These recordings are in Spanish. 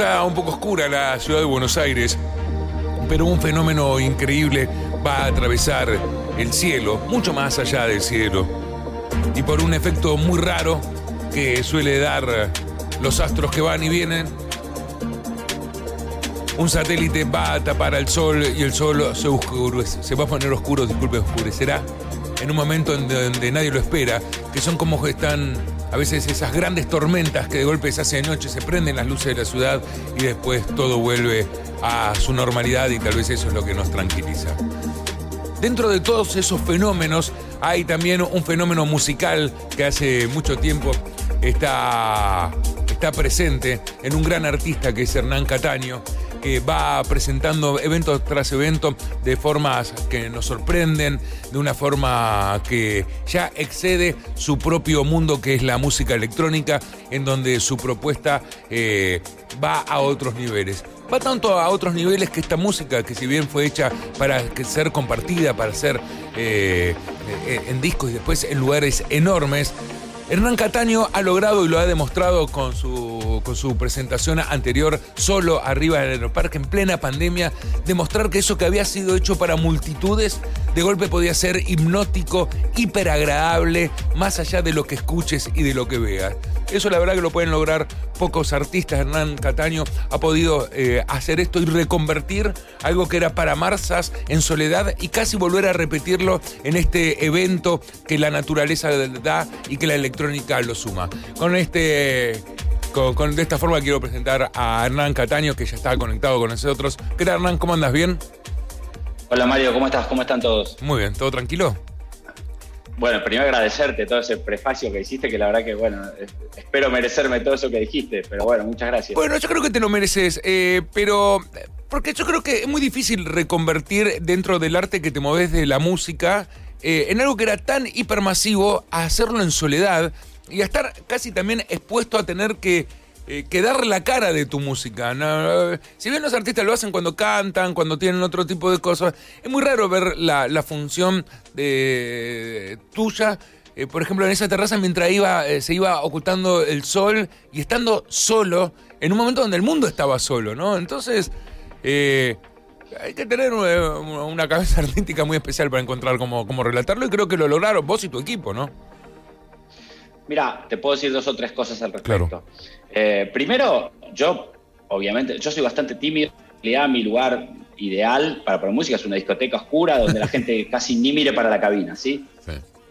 está un poco oscura la ciudad de Buenos Aires, pero un fenómeno increíble va a atravesar el cielo, mucho más allá del cielo. Y por un efecto muy raro que suele dar los astros que van y vienen, un satélite va a tapar al sol y el sol se, oscurece, se va a poner oscuro, disculpe, oscurecerá en un momento en donde nadie lo espera, que son como están a veces esas grandes tormentas que de golpe se hace de noche, se prenden las luces de la ciudad y después todo vuelve a su normalidad y tal vez eso es lo que nos tranquiliza. Dentro de todos esos fenómenos hay también un fenómeno musical que hace mucho tiempo está, está presente en un gran artista que es Hernán Cataño que va presentando evento tras evento de formas que nos sorprenden, de una forma que ya excede su propio mundo que es la música electrónica, en donde su propuesta eh, va a otros niveles. Va tanto a otros niveles que esta música, que si bien fue hecha para ser compartida, para ser eh, eh, en discos y después en lugares enormes, Hernán Cataño ha logrado y lo ha demostrado con su, con su presentación anterior, solo arriba del aeroparque en plena pandemia, demostrar que eso que había sido hecho para multitudes, de golpe podía ser hipnótico, hiperagradable, más allá de lo que escuches y de lo que veas. Eso la verdad que lo pueden lograr pocos artistas. Hernán Cataño ha podido eh, hacer esto y reconvertir algo que era para Marsas en soledad y casi volver a repetirlo en este evento que la naturaleza da y que la electrónica lo suma. Con este con, de esta forma quiero presentar a Hernán Cataño, que ya está conectado con nosotros. ¿Qué tal, Hernán? ¿Cómo andas? ¿Bien? Hola, Mario. ¿Cómo estás? ¿Cómo están todos? Muy bien. ¿Todo tranquilo? Bueno, primero agradecerte todo ese prefacio que hiciste, que la verdad que, bueno, espero merecerme todo eso que dijiste, pero bueno, muchas gracias. Bueno, yo creo que te lo mereces, eh, pero porque yo creo que es muy difícil reconvertir dentro del arte que te moves de la música eh, en algo que era tan hipermasivo a hacerlo en soledad y a estar casi también expuesto a tener que eh, dar la cara de tu música. Si bien los artistas lo hacen cuando cantan, cuando tienen otro tipo de cosas, es muy raro ver la, función de, tuya. Eh, por ejemplo, en esa terraza mientras iba, eh, se iba ocultando el sol y estando solo en un momento donde el mundo estaba solo, ¿no? Entonces, hay que tener una, cabeza artística muy especial para encontrar cómo, cómo relatarlo y creo que lo lograron vos y tu equipo, ¿no? Mira, te puedo decir dos o tres cosas al respecto. Eh, primero, yo, obviamente, yo soy bastante tímido. Mi lugar ideal para poner música es una discoteca oscura donde la gente casi ni mire para la cabina, ¿sí?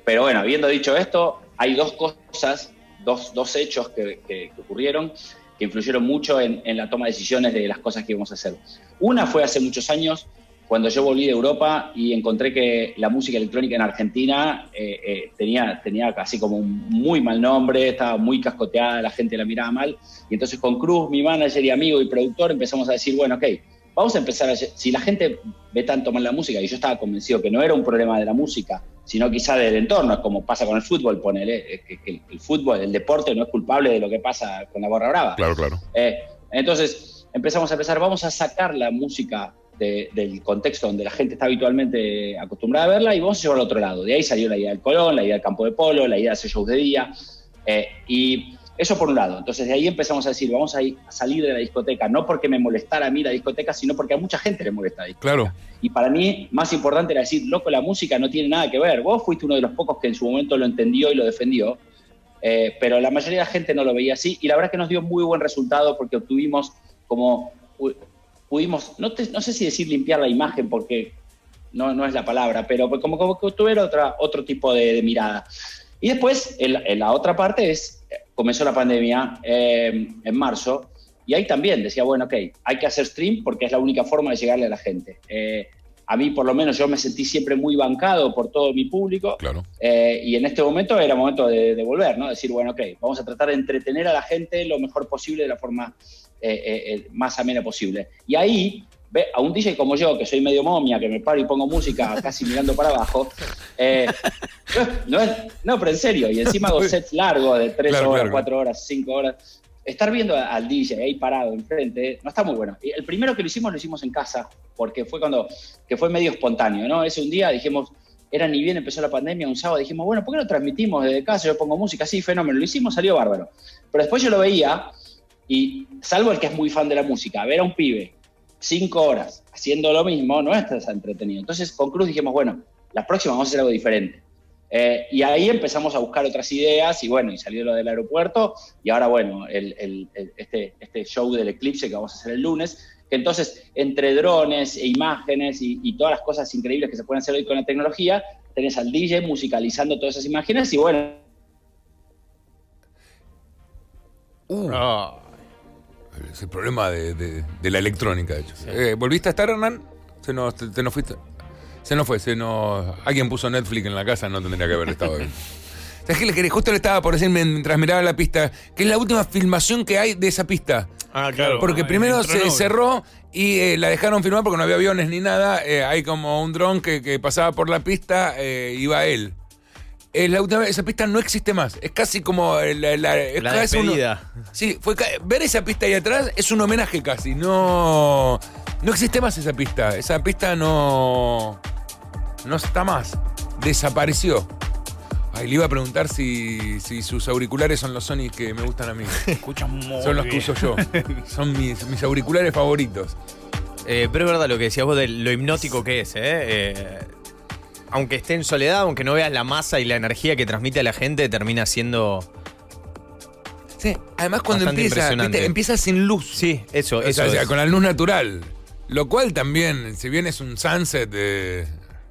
Pero bueno, habiendo dicho esto, hay dos cosas, dos, dos hechos que, ocurrieron que influyeron mucho en, en, la toma de decisiones de las cosas que íbamos a hacer. Una fue hace muchos años cuando yo volví de Europa y encontré que la música electrónica en Argentina eh, eh, tenía, tenía casi como un muy mal nombre, estaba muy cascoteada, la gente la miraba mal. Y entonces con Cruz, mi manager y amigo y productor, empezamos a decir, bueno, ok, vamos a empezar a... Si la gente ve tanto mal la música, y yo estaba convencido que no era un problema de la música, sino quizá del entorno, como pasa con el fútbol, ponele, que, el, fútbol, el deporte no es culpable de lo que pasa con la gorra brava. Claro, claro. Eh, entonces empezamos a empezar, vamos a sacar la música del contexto donde la gente está habitualmente acostumbrada a verla y vamos a llevarlo al otro lado. De ahí salió la idea del Colón, la idea del campo de polo, la idea de hacer shows de día. Eh, y eso por un lado. Entonces de ahí empezamos a decir, vamos a, salir de la discoteca, no porque me molestara a mí la discoteca, sino porque a mucha gente le molesta la discoteca. Claro. Y para mí, más importante era decir, loco, la música no tiene nada que ver. Vos fuiste uno de los pocos que en su momento lo entendió y lo defendió, eh, pero la mayoría de la gente no lo veía así. Y la verdad es que nos dio muy buen resultado porque obtuvimos como pudimos, no, no sé si decir limpiar la imagen porque no, no es la palabra, pero como, como que tuviera otra, otro tipo de, mirada. Y después, en la, otra parte es, comenzó la pandemia eh, en marzo, y ahí también decía, bueno, ok, hay que hacer stream porque es la única forma de llegarle a la gente. Eh, a mí, por lo menos, yo me sentí siempre muy bancado por todo mi público. Claro. Eh, y en este momento era momento de, de, volver, ¿no? Decir, bueno, ok, vamos a tratar de entretener a la gente lo mejor posible de la forma eh, eh, eh, más amena posible. Y ahí, ve, a un DJ como yo, que soy medio momia, que me paro y pongo música casi mirando para abajo, no, no, pero en serio, y encima hago sets largos de 3 horas, 4 horas, 5 horas. Estar viendo al DJ ahí parado enfrente no está muy bueno. El primero que lo hicimos lo hicimos en casa, porque fue cuando, que fue medio espontáneo, ¿no? Ese un día dijimos, era ni bien empezó la pandemia, un sábado dijimos, bueno, ¿por qué no transmitimos desde casa? Yo pongo música, sí, fenómeno, lo hicimos, salió bárbaro. Pero después yo lo veía Y salvo el que es muy fan de la música, ver a un pibe cinco horas haciendo lo mismo no es tan entretenido. Entonces con Cruz dijimos, bueno, la próxima vamos a hacer algo diferente. Eh, y ahí empezamos a buscar otras ideas y bueno, y salió lo del aeropuerto y ahora bueno, el, este, este show del eclipse que vamos a hacer el lunes, que entonces entre drones e imágenes y, todas las cosas increíbles que se pueden hacer hoy con la tecnología, tenés al DJ musicalizando todas esas imágenes y bueno. Uh. Ah. Es el problema de, la electrónica, de hecho. Eh, ¿Volviste a estar, Hernán? Se nos, te, nos fuiste. Se nos fue, se nos. Alguien puso Netflix en la casa, no tendría que haber estado ahí. ¿Sabes qué le Justo le estaba por decir mientras miraba la pista, que es la última filmación que hay de esa pista. Ah, claro. Porque primero se cerró y eh, la dejaron filmar porque no había aviones ni nada. Eh, hay como un dron que, pasaba por la pista, eh, iba él. La última esa pista no existe más. Es casi como la, la, sí, fue, ver esa pista ahí atrás es un homenaje casi. No, no existe más esa pista. Esa pista no, no está más. Desapareció. Ay, le iba a preguntar si, sus auriculares son los Sony que me gustan a mí. Escuchan muy Son los que uso yo. Son mis, auriculares favoritos. Eh, pero es verdad lo que decías vos de lo hipnótico que es, ¿eh? ¿eh? Aunque esté en soledad, aunque no veas la masa y la energía que transmite a la gente, termina siendo. Sí, además cuando empieza, empieza sin luz. Sí, eso, eso. O sea, con la luz natural. Lo cual también, si bien es un sunset de.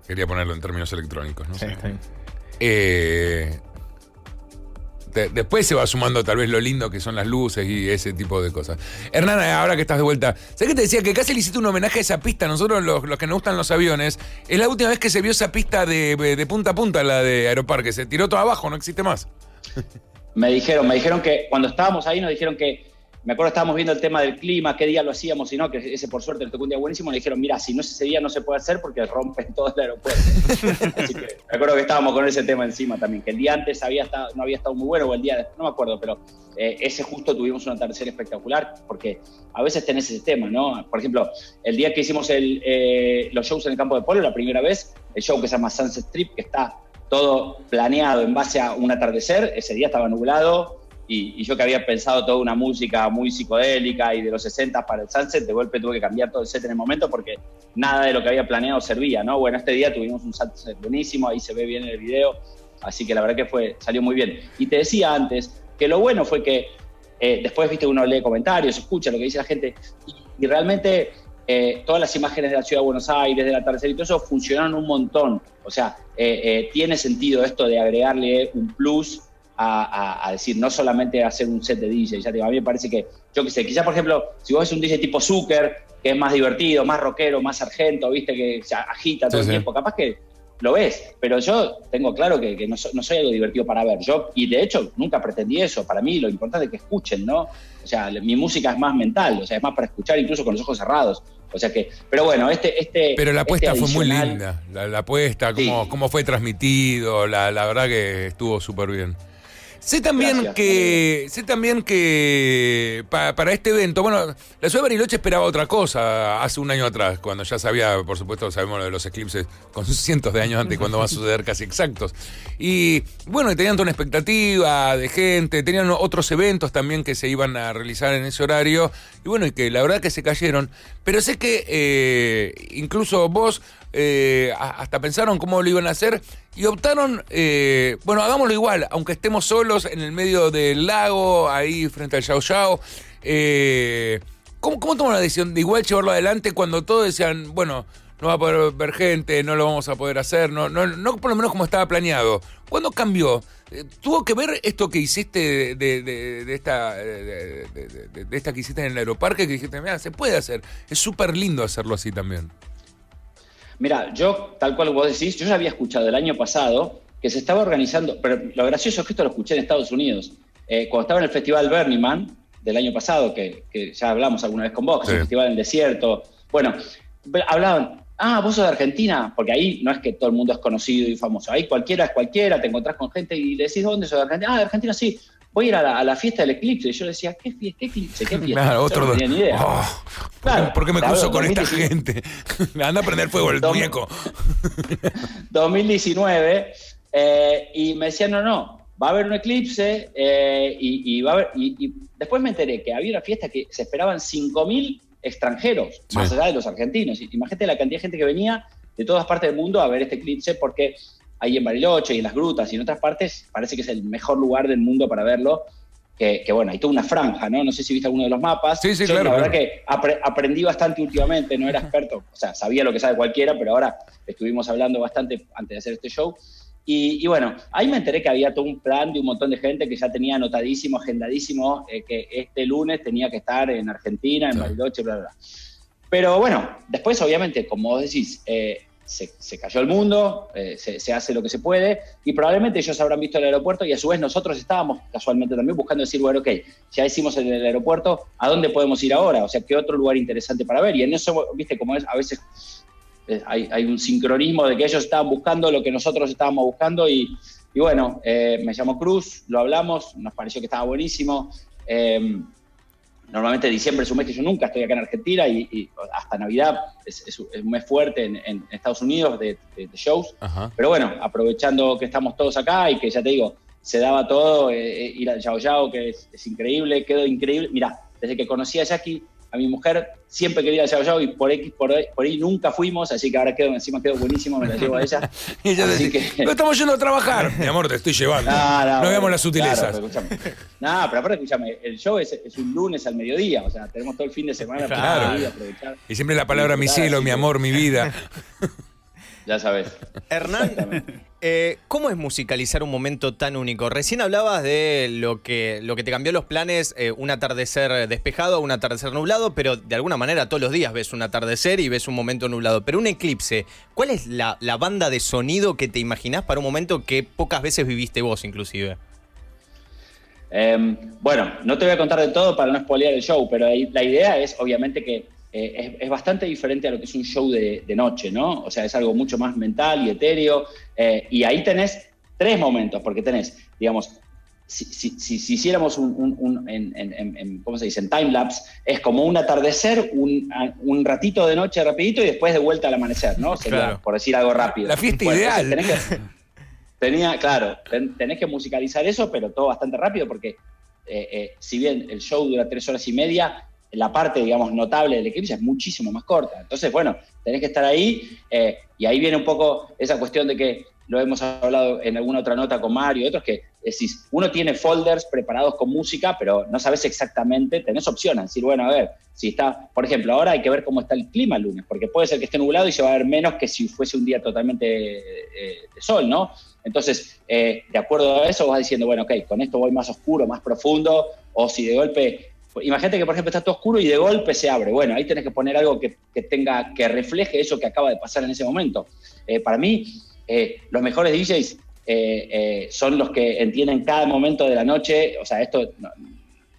Quería ponerlo en términos electrónicos, ¿no? Sí, eh, después se va sumando tal vez lo lindo que son las luces y ese tipo de cosas. Hernán, ahora que estás de vuelta, ¿sabes que te decía que casi le hiciste un homenaje a esa pista? Nosotros, los, que nos gustan los aviones, es la última vez que se vio esa pista de, punta a punta, la de Aeroparque. Se tiró todo abajo, no existe más. Me dijeron, me dijeron que cuando estábamos ahí nos dijeron que me acuerdo estábamos viendo el tema del clima, qué día lo hacíamos y no, que ese por suerte le tocó un día buenísimo, le dijeron, mira, si no ese día no se puede hacer porque rompen todo el aeropuerto. Así que me acuerdo que estábamos con ese tema encima también, que el día antes había estado, no había estado muy bueno o el día después, no me acuerdo, pero eh, ese justo tuvimos un atardecer espectacular porque a veces tenés ese tema, ¿no? Por ejemplo, el día que hicimos el, eh, los shows en el campo de polo, la primera vez, el show que se llama Sunset Strip, que está todo planeado en base a un atardecer, ese día estaba nublado, y, yo que había pensado toda una música muy psicodélica y de los 60 para el sunset, de golpe tuve que cambiar todo el set en el momento porque nada de lo que había planeado servía, ¿no? Bueno, este día tuvimos un sunset buenísimo, ahí se ve bien en el video, así que la verdad que fue, salió muy bien. Y te decía antes que lo bueno fue que eh, después, viste, uno lee comentarios, escucha lo que dice la gente y, realmente eh, todas las imágenes de la ciudad de Buenos Aires, del atardecer y todo eso funcionaron un montón. O sea, eh, tiene sentido esto de agregarle un plus a, decir, no solamente hacer un set de DJ, ya te digo, a mí me parece que, yo qué sé, quizás por ejemplo, si vos ves un DJ tipo Zucker, que es más divertido, más rockero, más sargento, viste, que se agita todo el tiempo, capaz que lo ves, pero yo tengo claro que, no, soy algo divertido para ver, yo, y de hecho nunca pretendí eso, para mí lo importante es que escuchen, ¿no? O sea, mi música es más mental, o sea, es más para escuchar incluso con los ojos cerrados. O sea que, pero bueno, este. este pero la apuesta este fue muy linda. La, apuesta, cómo, cómo fue transmitido, la, la verdad que estuvo súper bien. Sé también que sé también que para este evento, bueno, la ciudad de Bariloche esperaba otra cosa hace un año atrás, cuando ya sabía, por supuesto, sabemos lo de los eclipses con cientos de años antes, cuando va a suceder casi exactos. Y bueno, tenían toda una expectativa de gente, tenían otros eventos también que se iban a realizar en ese horario, y bueno, y que la verdad que se cayeron. Pero sé que eh, incluso vos eh, hasta pensaron cómo lo iban a hacer y optaron, eh, bueno, hagámoslo igual, aunque estemos solos en el medio del lago, ahí frente al Yao Yao. Eh, ¿cómo, ¿Cómo toman la decisión de igual llevarlo adelante cuando todos decían, bueno, no va a poder ver gente, no lo vamos a poder hacer, no, no, por lo menos como estaba planeado? ¿Cuándo cambió? ¿Tuvo que ver esto que hiciste de, de, esta, de, esta que hiciste en el aeroparque? Que dijiste, mira, se puede hacer. Es súper lindo hacerlo así también. Mira, yo, tal cual vos decís, yo ya había escuchado el año pasado que se estaba organizando, pero lo gracioso es que esto lo escuché en Estados Unidos. Eh, cuando estaba en el Festival Burning Man del año pasado, que, ya hablamos alguna vez con vos, que es el Festival en el Desierto, bueno, hablaban, ah, vos sos de Argentina, porque ahí no es que todo el mundo es conocido y famoso, ahí cualquiera es cualquiera, te encontrás con gente y le decís, ¿dónde sos de Argentina? Ah, de Argentina sí, voy a ir a la, fiesta del eclipse. Y yo decía, ¿qué, fiesta, qué eclipse? ¿Qué fiesta? Claro, otro. No tenía ni idea. Oh, claro, ¿Por qué me cruzo con esta gente? me anda a prender fuego el muñeco. 2019. Eh, y me decían, no, no, va a haber un eclipse eh, y, va a haber, y, después me enteré que había una fiesta que se esperaban 5.000 extranjeros, más allá de los argentinos. Imagínate la cantidad de gente que venía de todas partes del mundo a ver este eclipse porque ahí en Bariloche y en las grutas y en otras partes parece que es el mejor lugar del mundo para verlo. Que, bueno, hay toda una franja, ¿no? No sé si viste alguno de los mapas. Sí, sí, claro. La verdad que aprendí bastante últimamente, no era experto, o sea, sabía lo que sabe cualquiera, pero ahora estuvimos hablando bastante antes de hacer este show. Y, bueno, ahí me enteré que había todo un plan de un montón de gente que ya tenía anotadísimo, agendadísimo, eh, que este lunes tenía que estar en Argentina, en Bariloche, bla, bla, bla. Pero bueno, después obviamente, como vos decís, eh, se, cayó el mundo, eh, se, hace lo que se puede, y probablemente ellos habrán visto el aeropuerto y a su vez nosotros estábamos casualmente también buscando decir, bueno, ok, ya hicimos el, el aeropuerto, ¿a dónde podemos ir ahora? O sea, ¿qué otro lugar interesante para ver? Y en eso, viste, como es, a veces eh, hay, un sincronismo de que ellos estaban buscando lo que nosotros estábamos buscando y, bueno, eh, me llamó Cruz, lo hablamos, nos pareció que estaba buenísimo. Normalmente diciembre es un mes que yo nunca estoy acá en Argentina y, hasta Navidad es, un mes fuerte en, Estados Unidos de, shows. Pero bueno, aprovechando que estamos todos acá y que ya te digo, se daba todo, eh, eh, ir al Yao Yao, que es, es increíble, quedó increíble. Mira, desde que conocí a Jackie, a mi mujer siempre quería a Yao y por X, por, ahí nunca fuimos, así que ahora quedo, encima quedó buenísimo, me la llevo a ella. y ella así que... no estamos yendo a trabajar. mi amor, te estoy llevando. No, veamos las sutilezas. no, pero aparte, escúchame, el show es, es, un lunes al mediodía, o sea, tenemos todo el fin de semana para aprovechar. Y siempre la palabra mi cielo, mi amor, mi vida. Ya sabes. Hernán, eh, ¿cómo es musicalizar un momento tan único? Recién hablabas de lo que, lo que te cambió los planes, eh, un atardecer despejado, un atardecer nublado, pero de alguna manera todos los días ves un atardecer y ves un momento nublado. Pero un eclipse, ¿cuál es la, banda de sonido que te imaginás para un momento que pocas veces viviste vos inclusive? Em, bueno, no te voy a contar de todo para no spoilear el show, pero la idea es obviamente que eh, es, bastante diferente a lo que es un show de, noche, ¿no? O sea, es algo mucho más mental y etéreo. Eh, y ahí tenés tres momentos, porque tenés, digamos, si, si, hiciéramos un, en, ¿cómo se dice? En timelapse, es como un atardecer, un, ratito de noche rapidito y después de vuelta al amanecer, ¿no? Sería, por decir algo rápido. La fiesta ideal. tenía, claro, tenés que musicalizar eso, pero todo bastante rápido porque eh, si bien el show dura tres horas y media, la parte, digamos, notable del eclipse es muchísimo más corta. Entonces, bueno, tenés que estar ahí eh, y ahí viene un poco esa cuestión de que lo hemos hablado en alguna otra nota con Mario y otros, que decís, uno tiene folders preparados con música, pero no sabes exactamente, tenés opciones, decir, bueno, a ver, si está, por ejemplo, ahora hay que ver cómo está el clima el lunes, porque puede ser que esté nublado y se va a ver menos que si fuese un día totalmente eh, de sol, ¿no? Entonces, eh, de acuerdo a eso vas diciendo, bueno, ok, con esto voy más oscuro, más profundo, o si de golpe Imagínate que, por ejemplo, está todo oscuro y de golpe se abre. Bueno, ahí tenés que poner algo que, tenga, que refleje eso que acaba de pasar en ese momento. Eh, para mí, eh, los mejores DJs eh, son los que entienden cada momento de la noche. O sea, esto,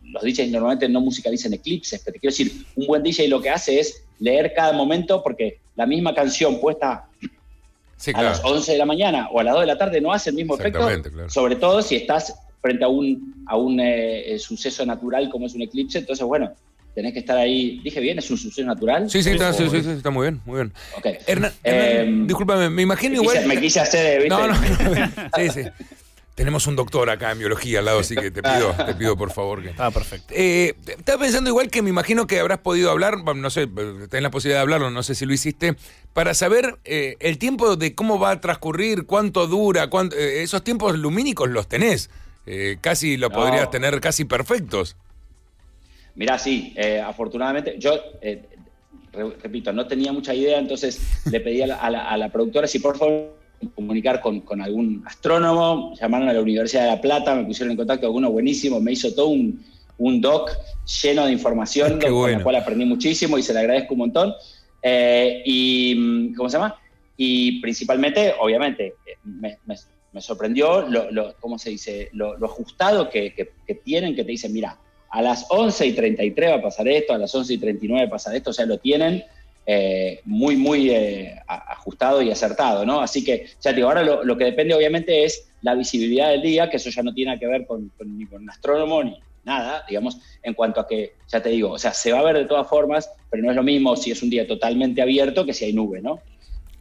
los DJs normalmente no musicalizan eclipses, pero te quiero decir, un buen DJ lo que hace es leer cada momento porque la misma canción puesta a las 11 de la mañana o a las 2 de la tarde no hace el mismo efecto, sobre todo si estás frente a un, a un eh, eh, suceso natural como es un eclipse. Entonces, bueno, tenés que estar ahí. ¿Dije bien? ¿Es un suceso natural? Sí, sí, está, sí, sí, está muy bien, muy bien. Okay. Hernán, em, discúlpame, me imagino igual. me quise hacer, ¿viste? No, no, no. sí, sí. Tenemos un doctor acá en biología al lado, así que te pido, te pido por favor que. Ah, perfecto. Eh, estaba pensando igual que me imagino que habrás podido hablar, no sé, tenés la posibilidad de hablarlo, no sé si lo hiciste, para saber eh, el tiempo de cómo va a transcurrir, cuánto dura, cuánto, esos tiempos lumínicos los tenés. Eh, casi lo podrías tener casi perfectos. Mirá, sí, eh, afortunadamente, yo, eh, repito, no tenía mucha idea, entonces le pedí a la, productora si por favor comunicar con, algún astrónomo, llamaron a la Universidad de La Plata, me pusieron en contacto con uno buenísimo, me hizo todo un, doc lleno de información, con la cual aprendí muchísimo y se le agradezco un montón. y, ¿cómo se llama? Y principalmente, obviamente, me, me sorprendió lo, ¿cómo se dice? Lo, ajustado que, tienen, que te dicen, mira, a las 11 y 33 va a pasar esto, a las 11 y 39 va a pasar esto, o sea, lo tienen eh, muy, muy eh, ajustado y acertado, ¿no? Así que, ya te digo, ahora lo, que depende obviamente es la visibilidad del día, que eso ya no tiene que ver con, ni con un astrónomo ni nada, digamos, en cuanto a que, ya te digo, o sea, se va a ver de todas formas, pero no es lo mismo si es un día totalmente abierto que si hay nube, ¿no?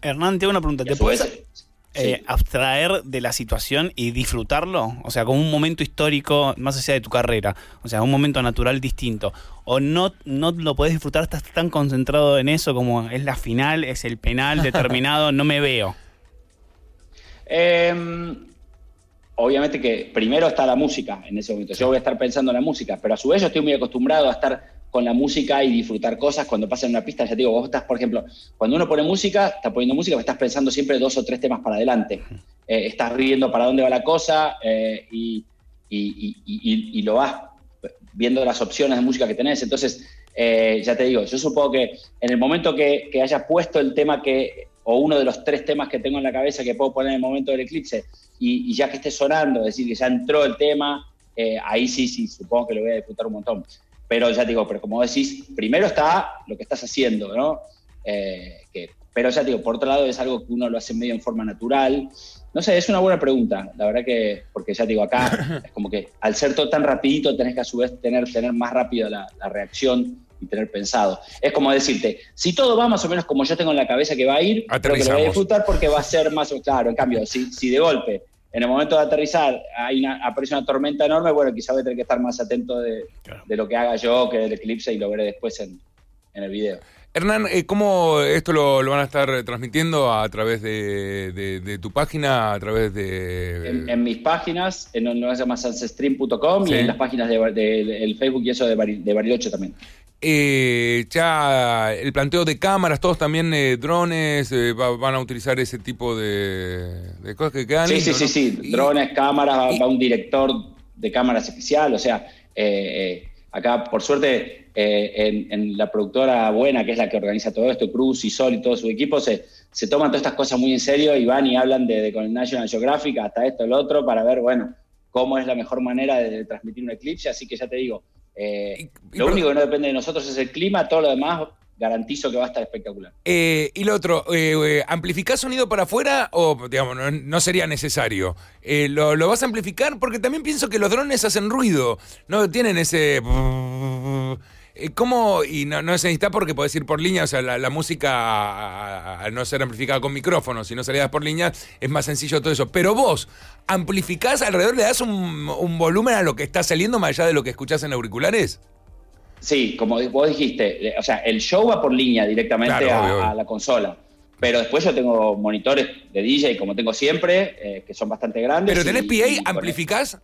Hernán, te hago una pregunta. ¿Te puedes, eh, abstraer de la situación y disfrutarlo? O sea, como un momento histórico más allá de tu carrera, o sea, un momento natural distinto. ¿O no, no lo podés disfrutar, estás tan concentrado en eso como es la final, es el penal determinado, no me veo? Em, obviamente que primero está la música en ese momento. Yo voy a estar pensando en la música, pero a su vez yo estoy muy acostumbrado a estar con la música y disfrutar cosas cuando pasa en una pista. Ya te digo, vos estás, por ejemplo, cuando uno pone música, está poniendo música, estás pensando siempre dos o tres temas para adelante. Eh, estás viendo para dónde va la cosa eh, y, lo vas viendo las opciones de música que tenés. Entonces, eh, ya te digo, yo supongo que en el momento que, que hayas puesto el tema que, o uno de los tres temas que tengo en la cabeza que puedo poner en el momento del eclipse, y, ya que esté sonando, es decir, que ya entró el tema, ahí sí, sí, supongo que lo voy a disfrutar un montón. Pero ya digo, pero como decís, primero está lo que estás haciendo, ¿no? Eh, pero ya digo, por otro lado es algo que uno lo hace medio en forma natural. No sé, es una buena pregunta, la verdad que, porque ya digo, acá es como que al ser todo tan rapidito tenés que a su vez tener, tener más rápido la, reacción y tener pensado. Es como decirte, si todo va más o menos como yo tengo en la cabeza que va a ir, creo que lo voy a disfrutar porque va a ser más claro. En cambio, si, si de golpe en el momento de aterrizar hay una, aparece una tormenta enorme, bueno, quizá voy a tener que estar más atento de, lo que haga yo que del eclipse y lo veré después en, el video. Hernán, eh, ¿cómo esto lo, van a estar transmitiendo a través de, tu página, a través de...? En, mis páginas, en donde se llama sunsetstream.com y en las páginas del de, Facebook y eso de, de Bariloche también. Eh, ya el planteo de cámaras, todos también eh, drones, eh, van a utilizar ese tipo de, cosas que quedan. Sí, sí, sí, sí, drones, cámaras, va, un director de cámaras especial, o sea, acá por suerte en, la productora buena, que es la que organiza todo esto, Cruz y Sol y todo su equipo, se, se toman todas estas cosas muy en serio y van y hablan de, con el National Geographic hasta esto, el otro, para ver, bueno, cómo es la mejor manera de transmitir un eclipse, así que ya te digo, eh, lo único que no depende de nosotros es el clima, todo lo demás garantizo que va a estar espectacular. Eh, y lo otro, eh, ¿amplificás sonido para afuera o, digamos, no, sería necesario? Lo, lo, vas a amplificar? Porque también pienso que los drones hacen ruido, no tienen ese... Eh, ¿Cómo? Y no, no se necesita porque podés ir por línea, o sea, la, música al no ser amplificada con micrófonos, si no salías por línea, es más sencillo todo eso. Pero vos, ¿amplificás alrededor, le das un, volumen a lo que está saliendo más allá de lo que escuchás en auriculares? Sí, como vos dijiste, o sea, el show va por línea directamente a, la consola. Pero después yo tengo monitores de DJ, como tengo siempre, eh, que son bastante grandes. ¿Pero tenés PA? ¿Amplificás?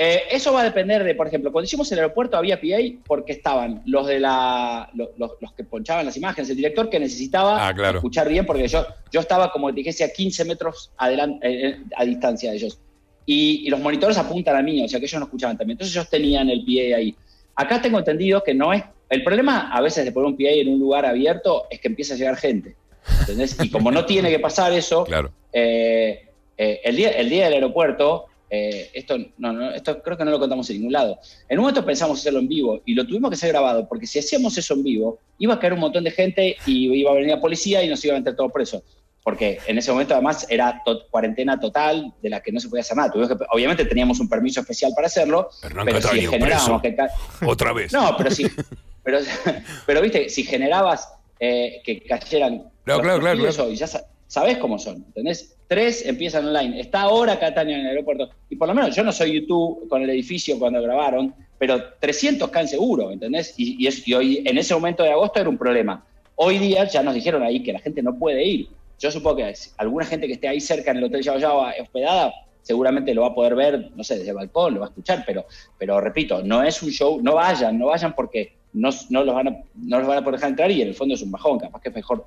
Eh, eso va a depender de, por ejemplo, cuando hicimos el aeropuerto había PA porque estaban los de la los, que ponchaban las imágenes, el director que necesitaba ah, escuchar bien, porque yo, yo estaba, como te dije, a 15 metros adelante, eh, eh, a distancia de ellos. Y, los monitores apuntan a mí, o sea que ellos no escuchaban también. Entonces ellos tenían el PA ahí. Acá tengo entendido que no es... El problema a veces de poner un PA en un lugar abierto es que empieza a llegar gente. ¿entendés? Y como no tiene que pasar eso, el, día, el día del aeropuerto eh, esto, no, esto creo que no lo contamos en ningún lado. En un momento pensamos hacerlo en vivo y lo tuvimos que hacer grabado porque si hacíamos eso en vivo iba a caer un montón de gente y iba a venir la policía y nos iba a meter todos presos. Porque en ese momento además era cuarentena total de la que no se podía hacer nada. obviamente teníamos un permiso especial para hacerlo, pero si generábamos que Otra vez. No, pero sí. pero, pero viste, si generabas eh, que cayeran claro, claro, claro, y ya sabes cómo son, ¿entendés? Tres empiezan online. Está ahora Catania en el aeropuerto. Y por lo menos yo no soy YouTube con el edificio cuando grabaron, pero 300 caen seguro, ¿entendés? Y, hoy, en ese momento de agosto era un problema. Hoy día ya nos dijeron ahí que la gente no puede ir. Yo supongo que alguna gente que esté ahí cerca en el Hotel Yao Yao hospedada seguramente lo va a poder ver, no sé, desde el balcón, lo va a escuchar, pero, pero repito, no es un show, no vayan, no vayan porque no, no, los van a, no los van a poder dejar entrar y en el fondo es un bajón, capaz que es mejor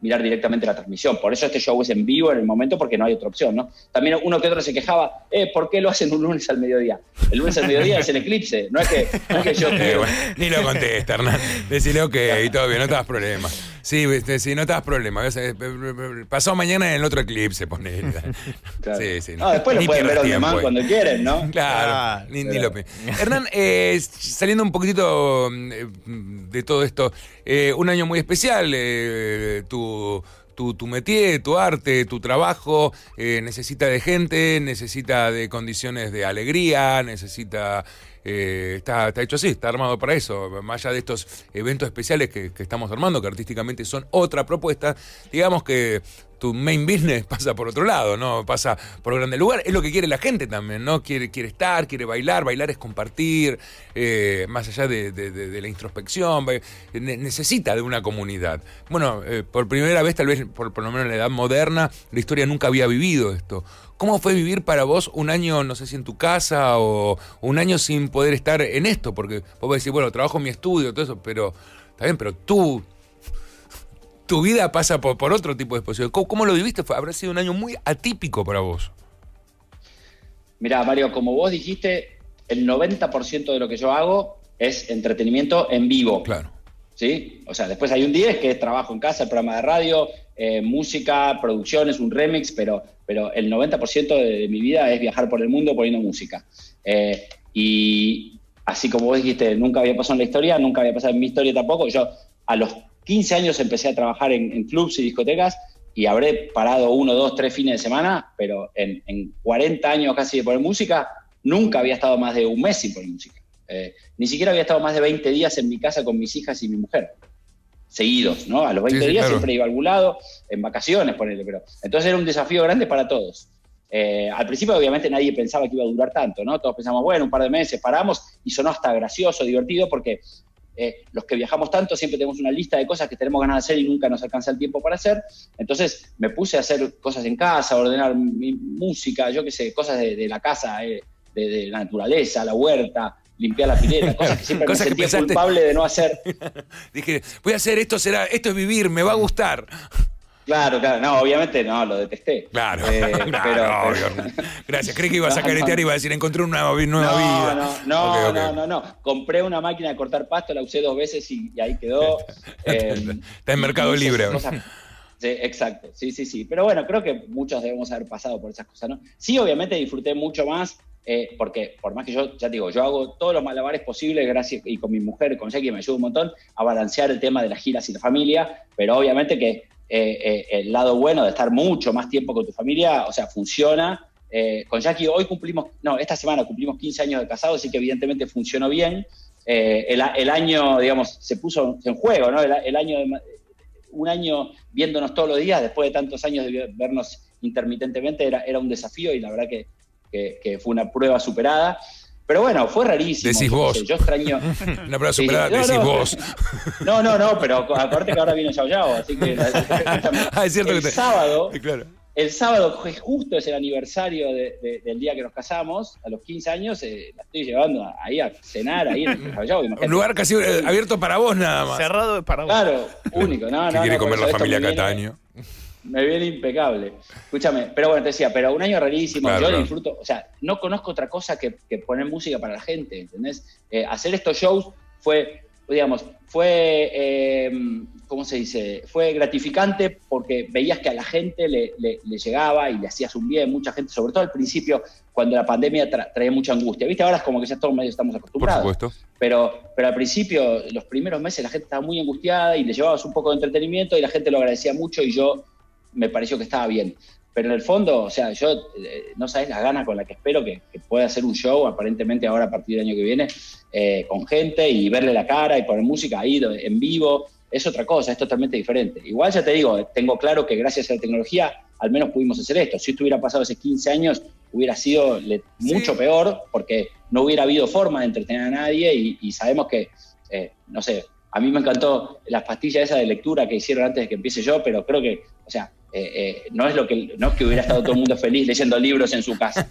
mirar directamente la transmisión. Por eso este show es en vivo en el momento, porque no hay otra opción, ¿no? También uno que otro se quejaba, eh, ¿por qué lo hacen un lunes al mediodía? El lunes al mediodía es el eclipse, no es que, no es que yo... Eh, ni lo contesta, Hernán. Decirle ok, y todo bien, no te das problema. Sí, sí, no te das problema. Eh, pasó mañana en el otro eclipse, pone. Claro. Sí, sí. No, después lo pueden ver on cuando quieren, ¿no? Claro, ni, ni, lo Hernán, eh, saliendo un poquitito mm, de todo esto, un año muy especial, tu tu, tu, métier, tu arte, tu trabajo, eh, necesita de gente, necesita de condiciones de alegría, necesita... Eh, está, está, hecho así, está armado para eso. Más allá de estos eventos especiales que, estamos armando, que artísticamente son otra propuesta, digamos que tu main business pasa por otro lado, ¿no? Pasa por grandes lugares. Es lo que quiere la gente también, ¿no? Quiere, quiere estar, quiere bailar. Bailar es compartir, eh, más allá de, la introspección. necesita de una comunidad. Bueno, eh, por primera vez, tal vez por, por lo menos en la edad moderna, la historia nunca había vivido esto. ¿Cómo fue vivir para vos un año, no sé si en tu casa o un año sin poder estar en esto? Porque vos decir, bueno, trabajo en mi estudio, todo eso, pero está bien, pero tú tu vida pasa por, por otro tipo de exposición. ¿Cómo, lo viviste? habrá sido un año muy atípico para vos. Mira, Mario, como vos dijiste, el 90% de lo que yo hago es entretenimiento en vivo. Claro. ¿Sí? O sea, después hay un 10 que es trabajo en casa, el programa de radio, eh, música, producciones, un remix, pero, pero el 90% de, mi vida es viajar por el mundo poniendo música. Eh, y así como vos dijiste, nunca había pasado en la historia, nunca había pasado en mi historia tampoco. Yo a los 15 años empecé a trabajar en, clubs y discotecas y habré parado uno, dos, tres fines de semana, pero en, 40 años casi de poner música, nunca había estado más de un mes sin poner música. Eh, ni siquiera había estado más de 20 días en mi casa con mis hijas y mi mujer. Seguidos, ¿no? A los 20 días siempre iba a algún lado, en vacaciones, ponerle, pero. Entonces era un desafío grande para todos. Eh, al principio, obviamente, nadie pensaba que iba a durar tanto, ¿no? Todos pensamos, bueno, un par de meses, paramos, y sonó hasta gracioso, divertido, porque eh, los que viajamos tanto siempre tenemos una lista de cosas que tenemos ganas de hacer y nunca nos alcanza el tiempo para hacer. Entonces me puse a hacer cosas en casa, ordenar mi música, yo qué sé, cosas de, la casa, eh, de, la naturaleza, la huerta, limpiar la pileta, cosas que siempre me sentía culpable de no hacer. Dije, voy a hacer esto, será, esto es vivir, me va a gustar. Claro, claro, no, obviamente no, lo detesté. Claro, eh, pero, Gracias, creí que ibas a caretear y iba a decir, encontré una nueva vida. No, no, no, no, no, compré una máquina de cortar pasto, la usé dos veces y, ahí quedó. Em, Está en Mercado Libre. sí, exacto, sí, sí, sí. Pero bueno, creo que muchos debemos haber pasado por esas cosas, ¿no? Sí, obviamente disfruté mucho más, eh, porque por más que yo, ya digo, yo hago todos los malabares posibles, gracias, y con mi mujer, con Jackie, me ayuda un montón a balancear el tema de las giras y la familia, pero obviamente que eh, eh, el lado bueno de estar mucho más tiempo con tu familia, o sea, funciona. Eh, con Jackie hoy cumplimos, no, esta semana cumplimos 15 años de casado, así que evidentemente funcionó bien. El, año, digamos, se puso en juego, ¿no? El, año, un año viéndonos todos los días, después de tantos años de vernos intermitentemente, era, un desafío y la verdad que fue una prueba superada. Pero bueno, fue rarísimo. Decís vos. yo extraño. Una prueba superada, decís vos. No, no, no, pero aparte que ahora viene Yao Yao, así que. ah, es cierto el que te... sábado. Claro. El sábado, justo es el aniversario del día que nos casamos, a los 15 años, eh, la estoy llevando ahí a cenar, ahí en el Yao. Un lugar casi eh, abierto para vos nada más. Cerrado para vos. Claro, único. No, ¿Qué no, quiere comer la familia Cataño? Me viene impecable. Escúchame, pero bueno, te decía, pero un año rarísimo, yo disfruto, o sea, no conozco otra cosa que, poner música para la gente, ¿entendés? Eh, hacer estos shows fue, digamos, fue, eh, ¿cómo se dice? Fue gratificante porque veías que a la gente le, llegaba y le hacías un bien, mucha gente, sobre todo al principio, cuando la pandemia traía mucha angustia. ¿Viste? Ahora es como que ya todos medio estamos acostumbrados. Por supuesto. Pero, pero al principio, los primeros meses, la gente estaba muy angustiada y le llevabas un poco de entretenimiento y la gente lo agradecía mucho y yo me pareció que estaba bien. Pero en el fondo, o sea, yo eh, no sabes la gana con la que espero que, pueda hacer un show, aparentemente ahora a partir del año que viene, eh, con gente y verle la cara y poner música ahí en vivo. Es otra cosa, es totalmente diferente. Igual ya te digo, tengo claro que gracias a la tecnología al menos pudimos hacer esto. Si esto hubiera pasado hace 15 años, hubiera sido mucho peor porque no hubiera habido forma de entretener a nadie y, sabemos que, eh, no sé, a mí me encantó las pastillas esa de lectura que hicieron antes de que empiece yo, pero creo que, o sea, eh, eh, no es lo que no es que hubiera estado todo el mundo feliz leyendo libros en su casa.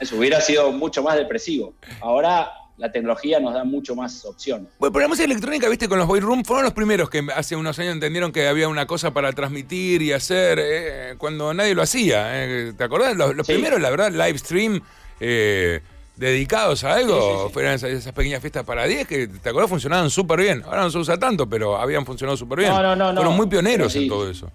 Eso hubiera sido mucho más depresivo. Ahora la tecnología nos da mucho más opciones. Bueno, pero la música electrónica, viste, con los boy room fueron los primeros que hace unos años entendieron que había una cosa para transmitir y hacer eh, cuando nadie lo hacía. ¿Te acordás? Los, primeros, la verdad, live stream dedicados a algo, fueron esas, pequeñas fiestas para 10 que, ¿te acordás? Funcionaban súper bien. Ahora no se usa tanto, pero habían funcionado súper bien. No, no, no, fueron muy pioneros en todo eso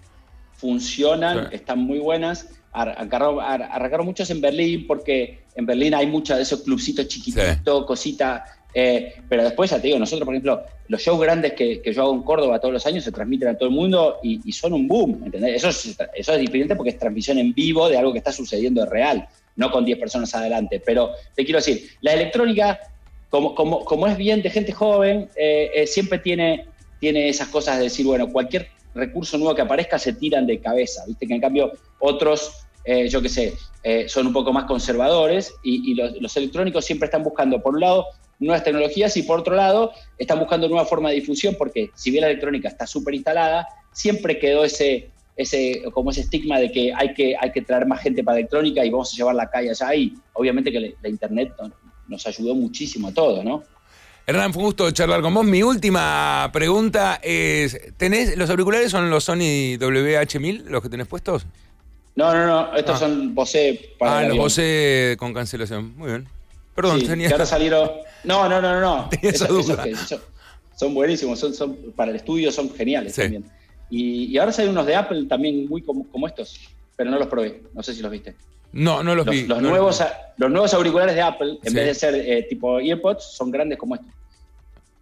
funcionan, están muy buenas. Arrancaron, muchos en Berlín porque en Berlín hay muchos de esos clubcitos chiquititos, cositas. Eh, pero después, ya te digo, nosotros, por ejemplo, los shows grandes que, yo hago en Córdoba todos los años se transmiten a todo el mundo y, son un boom, ¿entendés? Eso es, eso es diferente porque es transmisión en vivo de algo que está sucediendo real, no con 10 personas adelante. Pero te quiero decir, la electrónica, como, como, como es bien de gente joven, eh, eh, siempre tiene, tiene esas cosas de decir, bueno, cualquier recurso nuevo que aparezca se tiran de cabeza, ¿viste? Que en cambio otros, eh, yo qué sé, son un poco más conservadores y, los, electrónicos siempre están buscando, por un lado, nuevas tecnologías y por otro lado, están buscando nueva forma de difusión porque si bien la electrónica está súper instalada, siempre quedó ese, ese, como ese estigma de que hay, que hay que traer más gente para electrónica y vamos a llevar la calle allá y obviamente que la Internet nos ayudó muchísimo a todos, ¿no? Hernán, fue un gusto charlar con vos. Mi última pregunta es, ¿tenés, ¿los auriculares son los Sony WH-1000 los que tenés puestos? No, no, no, estos ah. son Bose para Ah, los Bose con cancelación. Muy bien. Perdón, sí, tenía... Que ahora salieron... No, no, no, no. son, buenísimos, son, son, para el estudio son geniales también. Y, ahora salen unos de Apple también muy como, como, estos, pero no los probé, no sé si los viste. No, no los, vi. Los, nuevos, los nuevos auriculares de Apple, en vez de ser eh, tipo EarPods, son grandes como estos.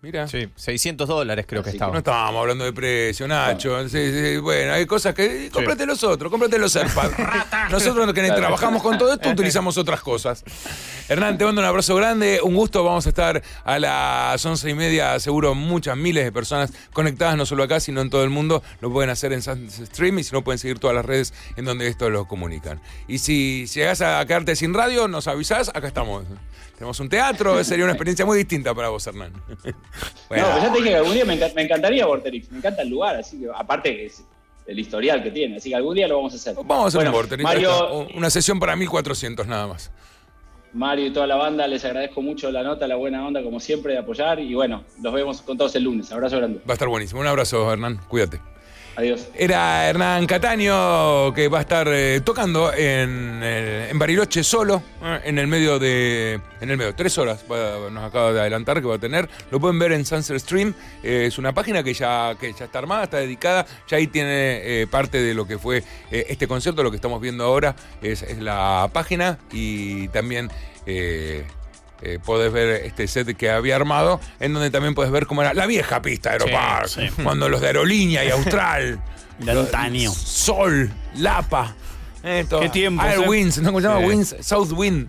Mira. Sí, 600 dólares creo que estaba. No estábamos hablando de precio, Nacho. Bueno, hay cosas que. Cómprate los otros, cómprate los AirPods. Nosotros que trabajamos con todo esto utilizamos otras cosas. Hernán, te mando un abrazo grande, un gusto. Vamos a estar a las once y media, seguro muchas miles de personas conectadas, no solo acá, sino en todo el mundo. Lo pueden hacer en Stream y si no, pueden seguir todas las redes en donde esto lo comunican. Y si llegas a quedarte sin radio, nos avisás, acá estamos. Tenemos un teatro, sería una experiencia muy distinta para vos, Hernán. bueno. No, ya te dije que algún día me, encantaría Vorterix, me encanta el lugar, así que aparte que es el historial que tiene, así que algún día lo vamos a hacer. Vamos a hacer un Vorterix, Mario, una sesión para 1400 nada más. Mario y toda la banda, les agradezco mucho la nota, la buena onda, como siempre, de apoyar. Y bueno, los vemos con todos el lunes. Abrazo grande. Va a estar buenísimo. Un abrazo, Hernán. Cuídate. Adiós. Era Hernán Cataño que va a estar eh, tocando en, en, Bariloche solo, eh, en el medio de. En el medio, tres horas nos acaba de adelantar que va a tener. Lo pueden ver en Sunset Stream. Eh, es una página que ya, que ya está armada, está dedicada. Ya ahí tiene parte de lo que fue este concierto, lo que estamos viendo ahora es, la página y también podés ver este set que había armado, en donde también puedes ver cómo era la vieja pista de Aeropark, cuando los de Aerolínea y Austral, de Sol, Lapa, eh, ¿Qué tiempo? Air Winds, ¿no? ¿Cómo se llama? Winds, South Wind.